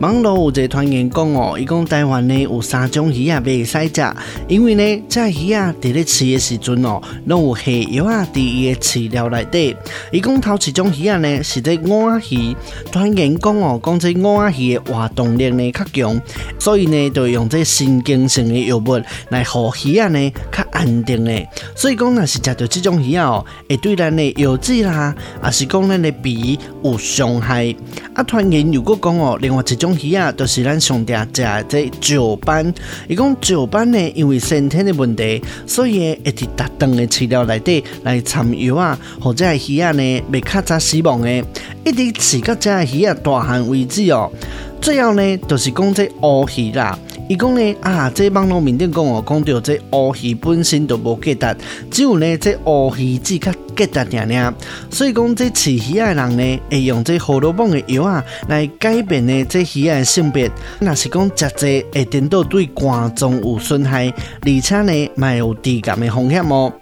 网络有一个传言讲哦，伊讲台湾呢有三种鱼啊袂使食，因为呢这鱼啊伫咧饲的时阵哦，拢有下药啊伫伊的饲料内底。伊讲头一种鱼啊呢是这午仔鱼，传言讲哦，讲这午仔鱼的活动力呢较强，所以呢就用这神经性的药物来互鱼啊呢较安定的。所以讲若是食到这种鱼啊哦，会对咱的腰子啦，也是讲咱的鼻有伤害。啊，传言如果讲哦，另外一种。鱼啊，都是咱上常食的这石斑。伊讲石斑呢，因为先天的问题，所以会伫特定的饲料内底来掺药啊，或者系鱼啊呢，未较早死亡的，一直饲到这鱼啊大汉为止哦。最后呢，就是讲这乌鱼啦。伊讲呢啊，这网络面顶讲哦，讲到这乌鱼本身都无价值，只有呢这乌鱼只较。结达娘娘，所以讲这饲鱼的人呢，会用这胡萝卜的药啊来改变呢这鱼的性别。若是讲食这会颠倒对肝脏有损害，而且呢，也有致癌的风险哦。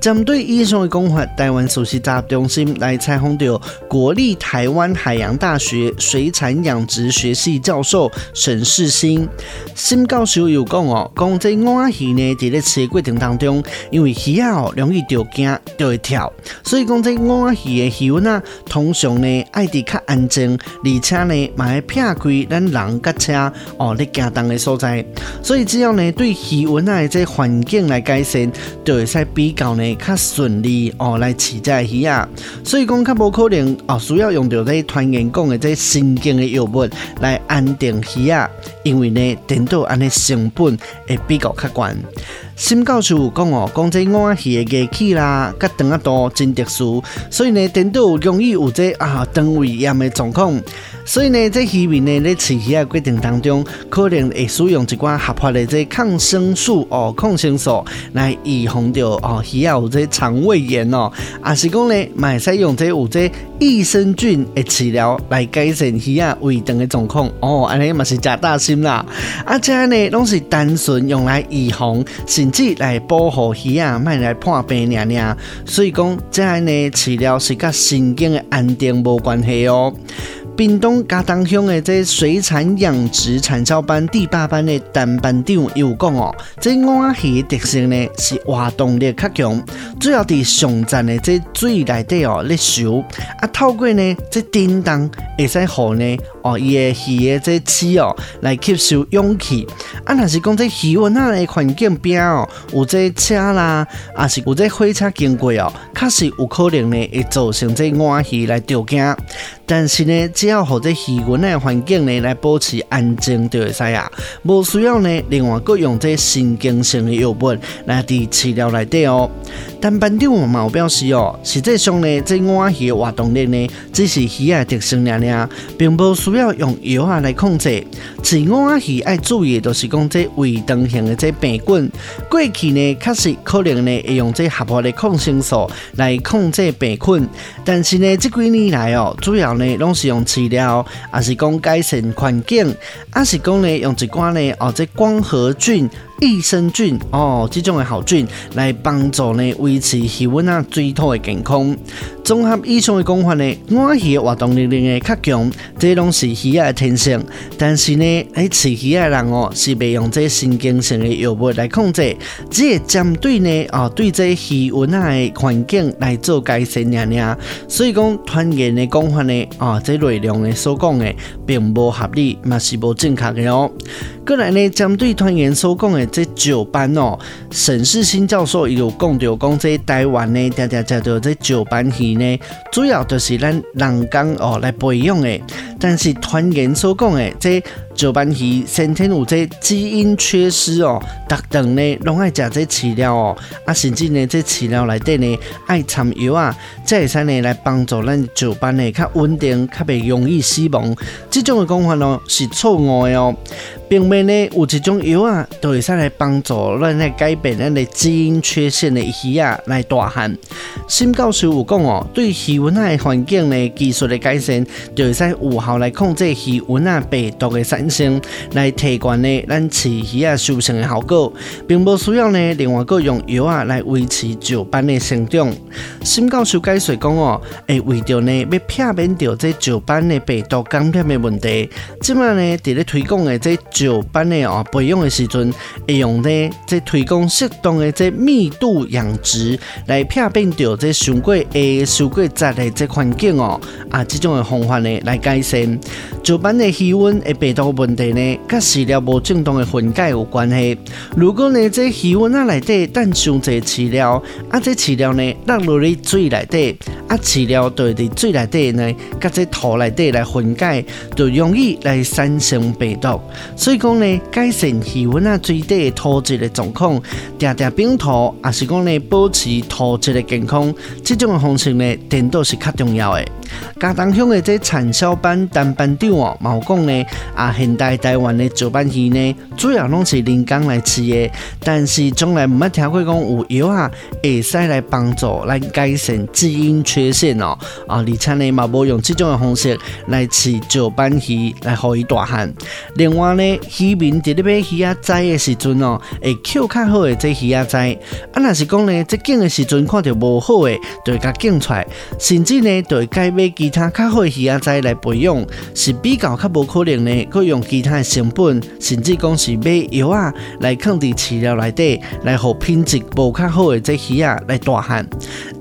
针对以上的讲法，台湾首席杂中心来采访到国立台湾海洋大学水产养殖学系教授沈世新。沈教授有讲哦，讲这午仔鱼呢，在咧饲的过程当中，因为鱼啊哦容易着惊，就会跳。所以讲这午仔鱼的鱼塭啊，通常呢爱伫较安静，而且呢嘛爱避开咱人甲车哦咧行动的所在。所以只要呢对鱼塭啊这环境来改善，就会使比较呢较顺利哦来饲这鱼啊。所以讲较无可能哦需要用到这传言讲的这神经的药物来安定鱼啊，因为呢颠倒安尼成本会比较较悬。新教授讲哦，讲这碗鱼的牙齿啦，甲长啊多真特殊，所以呢，顶度容易有这啊肠胃炎的状况。所以呢，这鱼民呢，在饲鱼的过程当中，可能会使用一寡合法的这抗生素哦，抗生素来预防掉哦鱼啊有这肠胃炎哦。啊是讲呢，嘛会使用这有这益生菌的治疗来改善鱼啊胃肠的状况哦。安尼嘛是假大心啦。啊，这呢拢是单纯用来预防，甚至来保护鱼啊，卖来破病尔尔。所以讲，这呢治疗是甲神经的安定无关系哦。屏东嘉东乡的这水产养殖产销班第八班的陈班长又讲哦，这午仔鱼特性呢是活动力较强，主要伫上层的这水内底哦咧游，啊透过呢这叮当会使互呢哦伊的鱼的这齿哦来吸收氧气，啊若是讲这鱼塭仔的环境边哦有这车啦，啊是有这火车经过哦，确实有可能呢会造成这午仔鱼来着惊，但是呢只要和这鱼塭的环境呢来保持安静就会使啊，无需要呢另外搁用这神经性的药物来伫饲料内底哦。但班长嘛有表示哦，实际上呢这午仔鱼的活动力呢只是鱼的特性尔尔，并不需要用药啊来控制。饲午仔鱼爱注意的就是讲这胃肠型的这病菌，过去呢确实可能呢会用这合法的抗生素来控制病菌，但是呢这几年来哦，主要呢拢是用。治疗，还是讲改善环境，还是讲呢用一寡呢哦，这光合菌。益生菌哦，这种的好菌来帮助呢维持气温啊、水土的健康。综合以上的讲法呢，午仔鱼的活动能力呢较强，这拢是鱼的天性。但是呢，喺饲鱼的人哦，是未用这神经性的药物来控制，只系针对呢哦对这鱼塭啊的环境来做改善尔尔。所以讲传言的讲法呢，哦，这内容呢所讲的并不合理，嘛是不正确的哦。过来呢，针对传言所讲的。这石斑哦，沈世新教授有讲到讲，这台湾呢，常常食到这石斑鱼呢，主要就是咱人工哦来培养的。但是传言所讲的这石斑鱼先天有这基因缺失哦，逐顿呢拢爱食这饲料哦，啊甚至呢这饲料内底呢爱掺药啊，才会使呢来帮助咱石斑呢较稳定，较袂容易死亡。这种的讲法呢是错误的哦。并未呢有一种药啊，都会使来帮助咱来改变咱的基因缺陷的鱼啊来大汉。新教授有讲哦，对鱼塭仔的环境呢技术的改善，就会使有效来控制鱼塭仔病毒的产生，来提高呢咱饲鱼啊收成的效果，并不需要呢另外个用药啊来维持石斑的生长。新教授解说讲哦，会为着呢要避免掉这石斑的病毒感染的问题，即卖呢伫咧推广的这。石斑的哦，培养的时阵会用呢，这推广适当的这密度养殖来避免掉这伤过诶、受过杂的这环境哦，啊，这种的方法呢来改善石斑的气温诶病毒问题呢，甲饲料无正当的分解有关系。如果呢这气温啊内底等上侪饲料，啊这饲料呢落入去水内底，啊饲料对伫水内底呢，甲这土内底来分解，就容易来产生病毒。所以讲呢，改善气温啊，水底土质的状况，定定冰土，也是讲呢，保持土质的健康，这种的方式呢，颠倒是较重要的。家当乡的这产销班陈班长哦，冇讲呢，啊，现代台湾的石斑鱼呢，主要拢是人工来饲的，但是从来唔捌听过讲有药啊，会使来帮助来改善基因缺陷哦，啊，而且呢，嘛无用这种的方式来饲石斑鱼来互伊大汉。另外呢，渔民伫咧买鱼仔仔的时阵哦，会捡较好的这鱼仔仔，啊，若是讲呢，这拣的时阵看到无好的，就会甲拣出来，甚至呢，就会改买其他较好的鱼仔仔来培养，是比较较无可能的，佮用其他的成本，甚至讲是买药啊来放伫饲料内底，来互品质无较好的这鱼仔来大汉。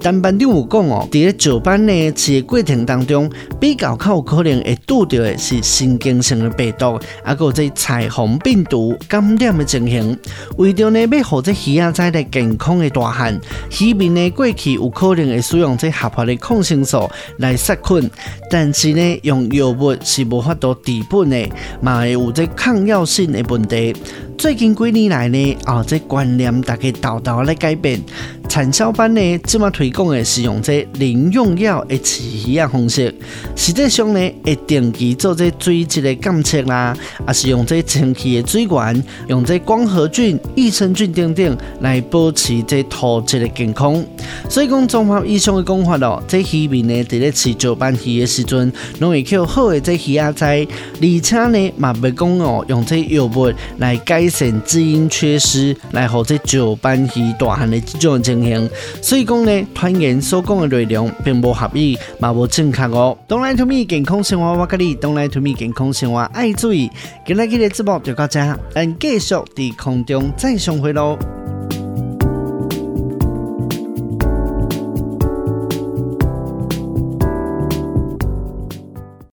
陈班长有讲哦，伫咧石斑呢饲的过程当中，比较较有可能会拄到的是神经性的病毒，啊，佮这彩虹病毒感染的情形。为着呢，要互这鱼仔来健康的大汉，渔民呢过去有可能会使用这合法的抗生素来杀菌，但是呢，用药物是无法度治本的，嘛会有这抗药性的问题。最近几年来呢，啊，这观念大概豆豆咧改变。产销班呢，这么推广的是用这零用药的饲鱼啊方式，实际上呢，会定期做这水质的监测啦，也是用这清气的水源，用这光合菌、益生菌等等来保持这土质的健康。所以讲综合以上的讲法咯，这鱼民呢，在咧饲石斑鱼的时阵，拢会靠好的这鱼仔，而且呢，嘛袂讲哦，用这药物来改神基因缺失，来让这石斑鱼大汉的这种情形。所以讲呢，团员所讲的内容并不合意，也无正确哦。Don't lie to me，健康生活我跟你，Don't lie to me，健康生活爱注意。今日今日直播就到这，咱继续在空中再相会喽。